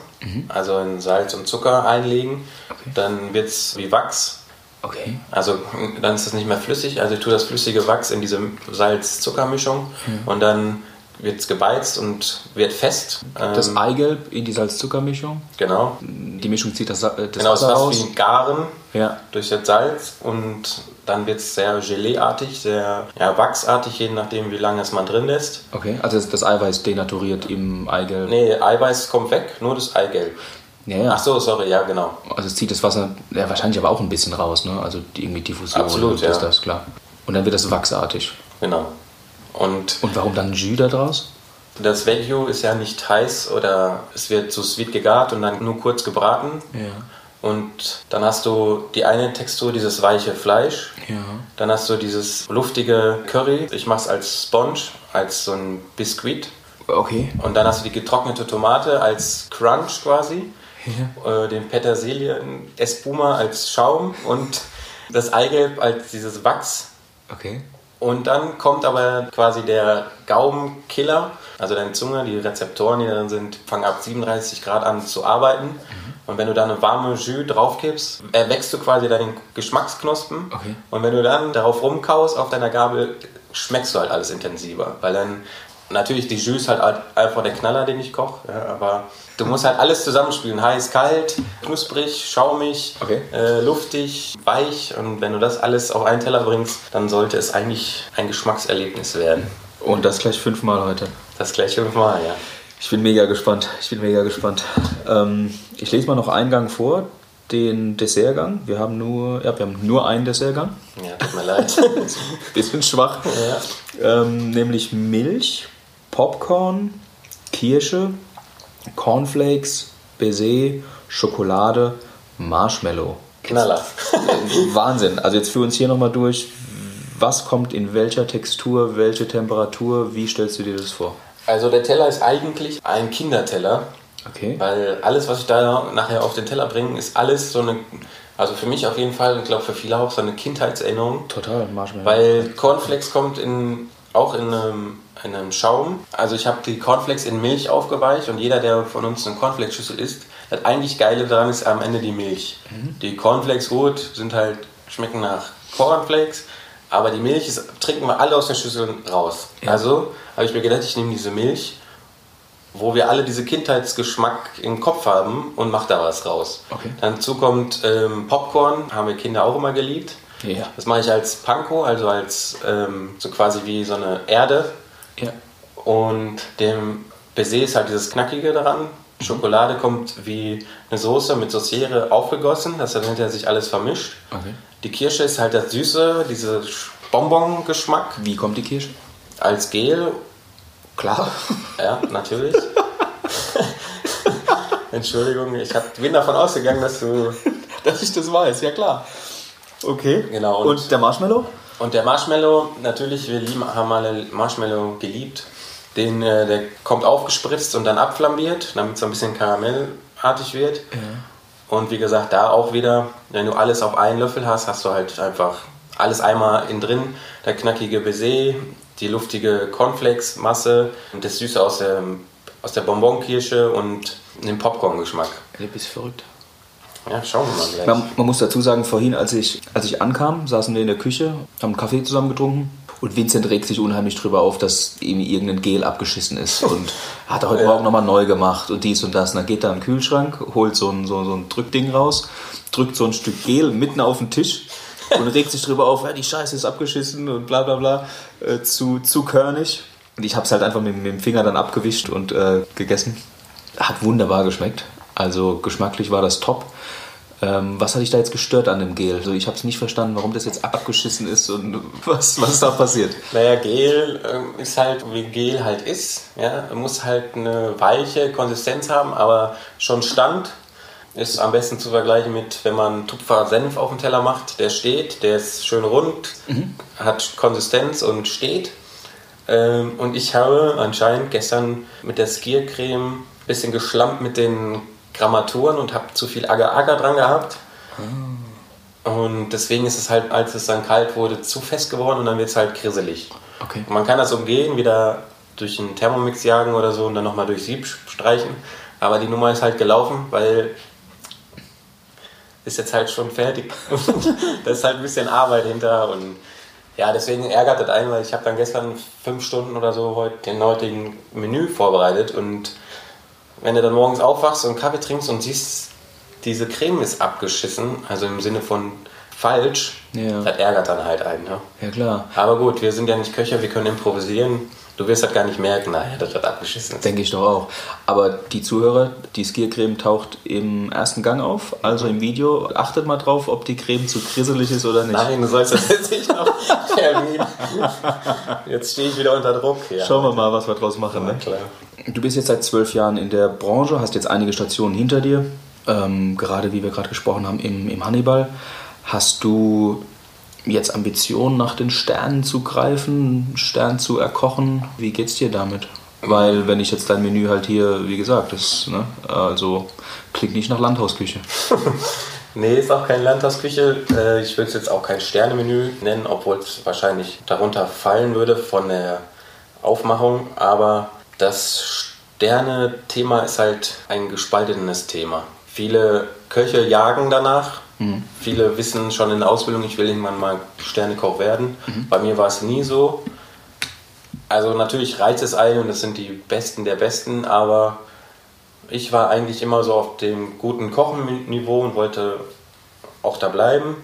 Also in Salz und Zucker einlegen. Okay. Dann wird es wie Wachs. Okay. Also dann ist es nicht mehr flüssig. Also ich tue das flüssige Wachs in diese Salz-Zucker-Mischung und dann wird es gebeizt und wird fest. Das Ähm, Eigelb in die Salz-Zucker-Mischung. Genau. Die Mischung zieht das, äh, das Genau, es ist Wasser raus. wie ein Garen Ja. durch das Salz und dann wird es sehr Geleeartig, sehr ja, wachsartig, je nachdem wie lange es man drin lässt. Okay, also das, Eiweiß denaturiert im Eigelb. Nee, Eiweiß kommt weg, nur das Eigelb. Ja, ja. Ach so, sorry, ja genau. Also es zieht das Wasser ja, wahrscheinlich aber auch ein bisschen raus, ne? Also die- irgendwie Diffusion. Absolut, ist ja. das, klar. Und dann wird das wachsartig. Genau. Und Und warum dann Jus da draus? das Wagyu ist ja nicht heiß oder es wird zu sweet gegart und dann nur kurz gebraten. Ja. Und dann hast du die eine Textur, dieses weiche Fleisch. Ja. Dann hast du dieses luftige Curry. Ich mache es als Sponge, als so ein Biskuit. Okay. Und dann hast du die getrocknete Tomate als Crunch quasi. Äh, den Petersilien Espuma als Schaum und das Eigelb als dieses Wachs. Okay. Und dann kommt aber quasi der Gaumenkiller, also deine Zunge, die Rezeptoren, die da sind, fangen ab 37 Grad an zu arbeiten. Mhm. Und wenn du dann eine warme Jus draufkippst, erwächst du quasi deinen Geschmacksknospen. Okay. Und wenn du dann darauf rumkaust auf deiner Gabel, schmeckst du halt alles intensiver. Weil dann natürlich die Jus halt einfach der Knaller, den ich koche. Ja, aber du musst halt alles zusammenspielen. Heiß, kalt, knusprig, schaumig, okay. äh, luftig, weich. Und wenn du das alles auf einen Teller bringst, dann sollte es eigentlich ein Geschmackserlebnis werden. Und das gleich fünfmal heute. Das gleich fünfmal, ja. Ich bin mega gespannt. Ich bin mega gespannt. Ähm, ich lese mal noch einen Gang vor, den Dessertgang. Wir haben nur, ja, wir haben nur einen Dessertgang. Ja, tut mir leid. Bisschen schwach. Ja. Ähm, nämlich Milch, Popcorn, Kirsche, Cornflakes, Baiser, Schokolade, Marshmallow. Knaller. Wahnsinn. Also jetzt für uns hier nochmal durch. Was kommt in welcher Textur, welche Temperatur? Wie stellst du dir das vor? Also der Teller ist eigentlich ein Kinderteller. Okay. Weil alles, was ich da nachher auf den Teller bringe, ist alles so eine, also für mich auf jeden Fall, ich glaube für viele auch so eine Kindheitserinnerung. Total, Marshmallow. Weil Cornflakes kommt in, auch in einem in einem Schaum. Also ich habe die Cornflakes in Milch aufgeweicht und jeder, der von uns eine Cornflakes-Schüssel isst, das eigentlich Geile daran ist am Ende die Milch. Mhm. Die Cornflakes gut sind halt, schmecken nach Cornflakes, aber die Milch ist, trinken wir alle aus der Schüssel raus. Ja. Also habe ich mir gedacht, ich nehme diese Milch, wo wir alle diese Kindheitsgeschmack im Kopf haben und mache da was raus. Okay. Dazu kommt ähm, Popcorn, haben wir Kinder auch immer geliebt. Ja. Das mache ich als Panko, also als ähm, so quasi wie so eine Erde, ja. Und dem Baiser ist halt dieses Knackige daran. Mhm. Schokolade kommt wie eine Soße mit Sauciere aufgegossen, dass dann hinterher sich alles vermischt. Okay. Die Kirsche ist halt das Süße, dieser Bonbon-Geschmack. Wie kommt die Kirsche? Als Gel. Klar. Ja, natürlich. Entschuldigung, ich hab, bin davon ausgegangen, dass du. dass ich das weiß, ja klar. Okay. Genau. Und, und der Marshmallow? Und der Marshmallow, natürlich, wir lieben, haben alle Marshmallow geliebt. Den, äh, der kommt aufgespritzt und dann abflambiert, damit es ein bisschen karamellartig wird. Ja. Und wie gesagt, da auch wieder, wenn du alles auf einen Löffel hast, hast du halt einfach alles einmal in drin. Der knackige Baiser, die luftige Cornflakes-Masse und das Süße aus der, aus der Bonbonkirsche und den Popcorn-Geschmack. Du bist verrückt. Ja, schauen wir mal gleich. Man, man, muss dazu sagen, vorhin, als ich, als ich ankam, saßen wir in der Küche, haben einen Kaffee zusammen getrunken. Und Vincent regt sich unheimlich drüber auf, dass ihm irgendein Gel abgeschissen ist. Und hat er heute ja. Morgen nochmal neu gemacht und dies und das. Und dann geht er in den Kühlschrank, holt so ein, so, so ein Drückding raus, drückt so ein Stück Gel mitten auf den Tisch und regt sich drüber auf, ja, die Scheiße ist abgeschissen und bla bla bla, äh, zu, zu körnig. Und ich habe es halt einfach mit, mit, dem Finger dann abgewischt und äh, gegessen. Hat wunderbar geschmeckt. Also geschmacklich war das top. Ähm, was hat dich da jetzt gestört an dem Gel? Also ich habe es nicht verstanden, warum das jetzt abgeschissen ist und was, was ist da passiert? Naja, Gel äh, ist halt, wie Gel halt ist. Ja? Muss halt eine weiche Konsistenz haben, aber schon Stand. Ist am besten zu vergleichen mit, wenn man Tupfer Senf auf dem Teller macht. Der steht, der ist schön rund, mhm. hat Konsistenz und steht. Ähm, und ich habe anscheinend gestern mit der Skiercreme ein bisschen geschlampt mit den Grammaturen und habe zu viel Agar-Agar dran gehabt. Und deswegen ist es halt, als es dann kalt wurde, zu fest geworden und dann wird es halt grisselig. Okay. Man kann das umgehen, wieder durch einen Thermomix jagen oder so und dann nochmal durch Sieb streichen. Aber die Nummer ist halt gelaufen, weil ist jetzt halt schon fertig. da ist halt ein bisschen Arbeit hinter und ja, deswegen ärgert das einen, weil ich habe dann gestern fünf Stunden oder so heute den heutigen Menü vorbereitet und wenn du dann morgens aufwachst und Kaffee trinkst und siehst, diese Creme ist abgeschissen, also im Sinne von falsch, ja. das ärgert dann halt einen. Ne? Ja, klar. Aber gut, wir sind ja nicht Köcher, wir können improvisieren. Du wirst halt gar nicht merken, naja, das wird abgeschissen. Denke ich doch auch. Aber die Zuhörer, die Skiercreme taucht im ersten Gang auf, also im Video. Achtet mal drauf, ob die Creme zu krisselig ist oder nicht. Nein, du sollst das jetzt nicht noch termin. Jetzt stehe ich wieder unter Druck. Ja. Schauen wir mal, was wir draus machen. Ne? Du bist jetzt seit zwölf Jahren in der Branche, hast jetzt einige Stationen hinter dir. Ähm, gerade wie wir gerade gesprochen haben im, im Hannibal. Hast du jetzt Ambitionen nach den Sternen zu greifen, Stern zu erkochen? Wie geht's dir damit? Weil wenn ich jetzt dein Menü halt hier, wie gesagt, das, ne, also klingt nicht nach Landhausküche. Nee, ist auch keine Landhausküche. Äh, ich würde es jetzt auch kein Sternemenü nennen, obwohl es wahrscheinlich darunter fallen würde von der Aufmachung. Aber das Sterne-Thema ist halt ein gespaltenes Thema. Viele Köche jagen danach. Mhm. Viele wissen schon in der Ausbildung, ich will irgendwann mal Sternekoch werden. Mhm. Bei mir war es nie so. Also natürlich reizt es ein und das sind die Besten der Besten, aber ich war eigentlich immer so auf dem guten Kochenniveau und wollte auch da bleiben.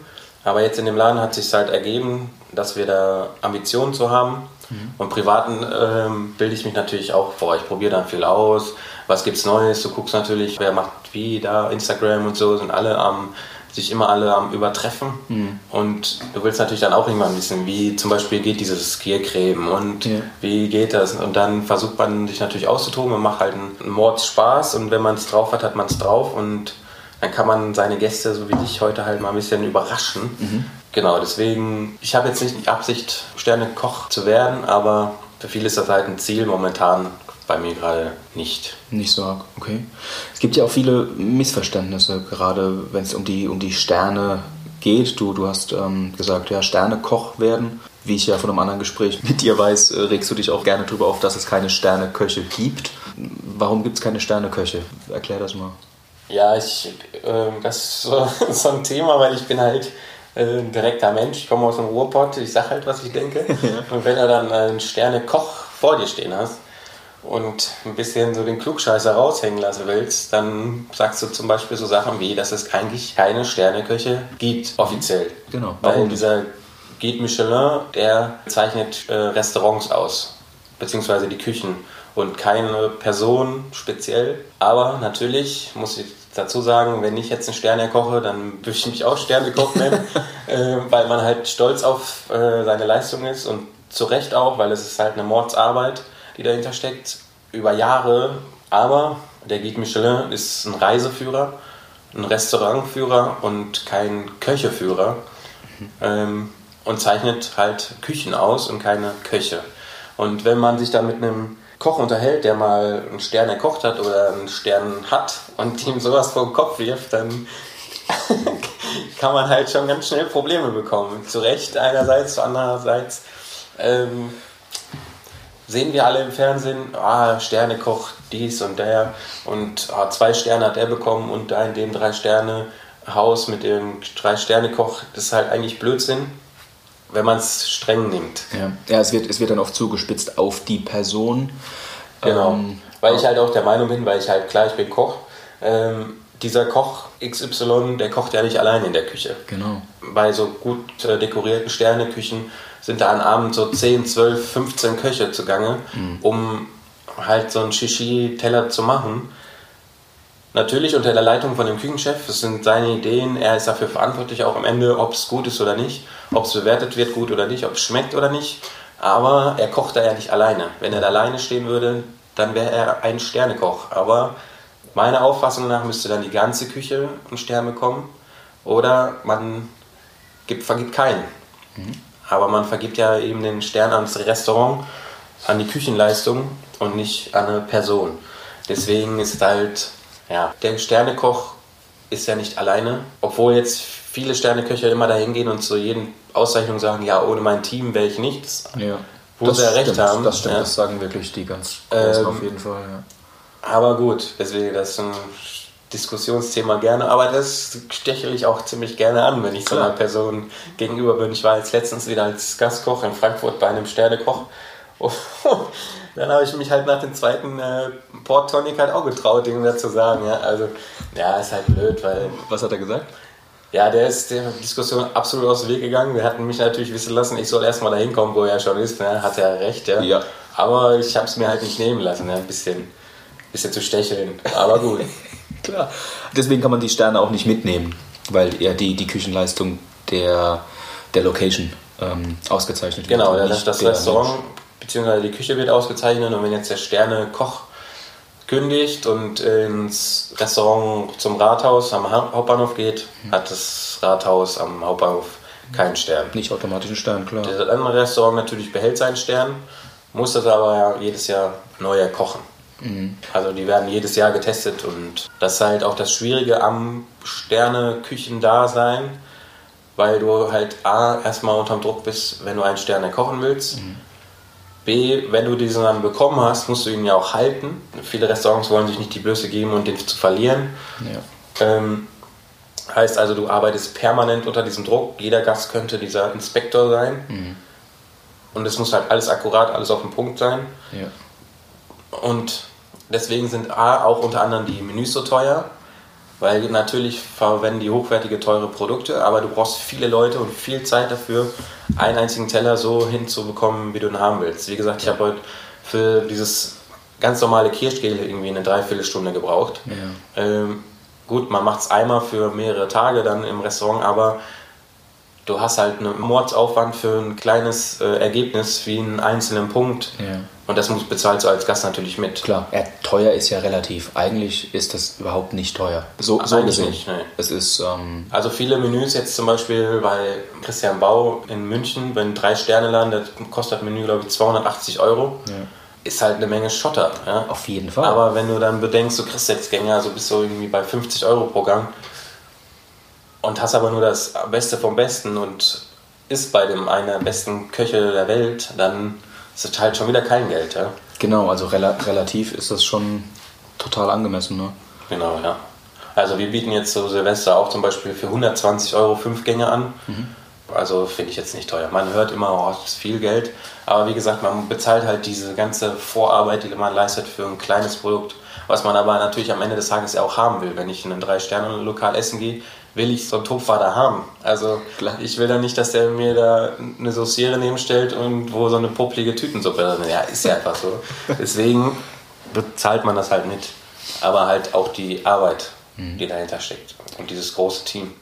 Aber jetzt in dem Laden hat sich halt ergeben, dass wir da Ambitionen zu haben. Mhm. Und privaten ähm, bilde ich mich natürlich auch vor. Ich probiere dann viel aus. Was gibt's Neues? Du guckst natürlich, wer macht wie da, Instagram und so, sind alle am sich immer alle am Übertreffen. Mhm. Und du willst natürlich dann auch irgendwann wissen, wie zum Beispiel geht dieses Skiercreme und ja. wie geht das. Und dann versucht man sich natürlich auszutoben und macht halt einen Mordspaß. Und wenn man es drauf hat, hat man es drauf. Und dann kann man seine Gäste, so wie dich, heute halt mal ein bisschen überraschen. Mhm. Genau, deswegen, ich habe jetzt nicht die Absicht, Sternekoch zu werden, aber für viele ist das halt ein Ziel momentan bei mir gerade nicht. Nicht so arg, okay. Es gibt ja auch viele Missverständnisse, gerade wenn es um die, um die Sterne geht. Du, du hast ähm, gesagt, ja, Sternekoch werden. Wie ich ja von einem anderen Gespräch mit dir weiß, äh, regst du dich auch gerne darüber auf, dass es keine Sterneköche gibt. Warum gibt es keine Sterneköche? Erklär das mal. Ja, ich, äh, das ist so, ein Thema, weil ich bin halt äh, ein direkter Mensch. Ich komme aus dem Ruhrpott, ich sage halt, was ich denke. Und wenn du dann einen Sternekoch vor dir stehen hast, und ein bisschen so den Klugscheißer raushängen lassen willst, dann sagst du zum Beispiel so Sachen wie, dass es eigentlich keine Sterneköche gibt, offiziell. Genau. Warum? Weil dieser Guide Michelin, der zeichnet äh, Restaurants aus, beziehungsweise die Küchen und keine Person speziell. Aber natürlich muss ich dazu sagen, wenn ich jetzt einen Sterne koche, dann würde ich mich auch Sternekoch nennen, äh, weil man halt stolz auf äh, seine Leistung ist und zu Recht auch, weil es ist halt eine Mordsarbeit die dahinter steckt, über Jahre. Aber der Guide Michelin ist ein Reiseführer, ein Restaurantführer und kein Köcheführer ähm, und zeichnet halt Küchen aus und keine Köche. Und wenn man sich da mit einem Koch unterhält, der mal einen Stern erkocht hat oder einen Stern hat und ihm sowas vor den Kopf wirft, dann kann man halt schon ganz schnell Probleme bekommen. Zu Recht einerseits, andererseits ähm, sehen wir alle im Fernsehen, ah, Sternekoch, dies und der und ah, zwei Sterne hat er bekommen und da in dem drei Sterne Haus mit dem drei Sterne Koch, das ist halt eigentlich Blödsinn, wenn man es streng nimmt. Ja, ja es, wird, es wird dann oft zugespitzt auf die Person. Genau, ähm, weil ich halt auch der Meinung bin, weil ich halt, klar, ich bin Koch, ähm, dieser Koch XY, der kocht ja nicht allein in der Küche. Genau. Bei so gut äh, dekorierten Sterneküchen sind da an Abend so 10, 12, 15 Köche zugange, mhm. um halt so einen Shishi-Teller zu machen. Natürlich unter der Leitung von dem Küchenchef, das sind seine Ideen, er ist dafür verantwortlich auch am Ende, ob es gut ist oder nicht, ob es bewertet wird gut oder nicht, ob es schmeckt oder nicht. Aber er kocht da ja nicht alleine. Wenn er da alleine stehen würde, dann wäre er ein Sternekoch. Aber meiner Auffassung nach müsste dann die ganze Küche einen Stern bekommen oder man gibt, vergibt keinen. Mhm. Aber man vergibt ja eben den Stern ans Restaurant, an die Küchenleistung und nicht an eine Person. Deswegen ist halt, ja, der Sternekoch ist ja nicht alleine. Obwohl jetzt viele Sterneköche immer dahin gehen und zu jedem Auszeichnung sagen, ja, ohne mein Team wäre ich nichts. Ja. Wo das sie ja recht haben. Das stimmt, ja. das sagen wirklich die ganz Großen ähm, auf jeden Fall. Ja. Aber gut, deswegen, das ist ein Diskussionsthema gerne, aber das stechere ich auch ziemlich gerne an, wenn ich so einer Person gegenüber bin. Ich war jetzt letztens wieder als Gastkoch in Frankfurt bei einem Sternekoch. dann habe ich mich halt nach dem zweiten äh, Port Tonic halt auch getraut, irgendwer zu sagen. Ja? Also, ja, ist halt blöd, weil. Was hat er gesagt? Ja, der ist der Diskussion absolut aus dem Weg gegangen. Wir hatten mich natürlich wissen lassen, ich soll erstmal dahin kommen, wo er schon ist. Ne? Hat er recht, ja. ja. Aber ich habe es mir halt nicht nehmen lassen, ne? ein bisschen, bisschen zu stecheln. Aber gut. Klar. Deswegen kann man die Sterne auch nicht mitnehmen, weil ja die, die Küchenleistung der, der Location ähm, ausgezeichnet wird. Genau, das, das Restaurant bzw. die Küche wird ausgezeichnet und wenn jetzt der Sternekoch kündigt und ins Restaurant zum Rathaus am Hauptbahnhof geht, mhm. hat das Rathaus am Hauptbahnhof keinen Stern. Nicht automatisch einen Stern, klar. Das andere Restaurant natürlich behält seinen Stern, muss das aber jedes Jahr neu kochen. Mhm. Also die werden jedes Jahr getestet und das ist halt auch das Schwierige am Sterne-Küchen-Dasein, weil du halt A, erstmal unterm Druck bist, wenn du einen Sterne kochen willst. Mhm. B, wenn du diesen dann bekommen hast, musst du ihn ja auch halten. Viele Restaurants wollen sich nicht die Blöße geben und den zu verlieren. Ja. Ähm, heißt also, du arbeitest permanent unter diesem Druck. Jeder Gast könnte dieser Inspektor sein. Mhm. Und es muss halt alles akkurat, alles auf dem Punkt sein. Ja. Und deswegen sind A, auch unter anderem die Menüs so teuer, weil natürlich verwenden die hochwertige, teure Produkte, aber du brauchst viele Leute und viel Zeit dafür, einen einzigen Teller so hinzubekommen, wie du ihn haben willst. Wie gesagt, ich habe heute für dieses ganz normale Kirschgel irgendwie eine Dreiviertelstunde gebraucht. Ja. Ähm, gut, man macht es einmal für mehrere Tage dann im Restaurant, aber du hast halt einen Mordsaufwand für ein kleines äh, Ergebnis wie einen einzelnen Punkt. Ja. Und das muss bezahlst du als Gast natürlich mit. Klar, ja, teuer ist ja relativ. Eigentlich ist das überhaupt nicht teuer. So, so gesehen. Nicht, nee. Es ist, ähm also viele Menüs jetzt zum Beispiel bei Christian Bau in München, wenn drei Sterne laden, das kostet das Menü glaube ich 280 Euro. Ja. Ist halt eine Menge Schotter. Ja? Auf jeden Fall. Aber wenn du dann bedenkst, du kriegst jetzt Gänger, also bist du irgendwie bei 50 Euro pro Gang und hast aber nur das Beste vom Besten und ist bei dem einer besten Köche der Welt, dann ist das halt schon wieder kein Geld. Ja? Genau, also rel relativ ist das schon total angemessen. Ne? Genau, ja. Also wir bieten jetzt so Silvester auch zum Beispiel für 120 Euro fünf Gänge an. Mhm. Also finde ich jetzt nicht teuer. Man hört immer, oh, das ist viel Geld. Aber wie gesagt, man bezahlt halt diese ganze Vorarbeit, die man leistet für ein kleines Produkt, was man aber natürlich am Ende des Tages ja auch haben will. Wenn ich in ein Drei-Sterne-Lokal essen gehe, will ich so einen Topfvater haben. Also Klar. ich will da nicht, dass der mir da eine Sauciere nebenstellt und wo so eine popelige Tütensuppe drin ist. Ja, ist ja einfach so. Deswegen bezahlt man das halt mit. Aber halt auch die Arbeit, mhm. die dahinter steckt. Und dieses große Team.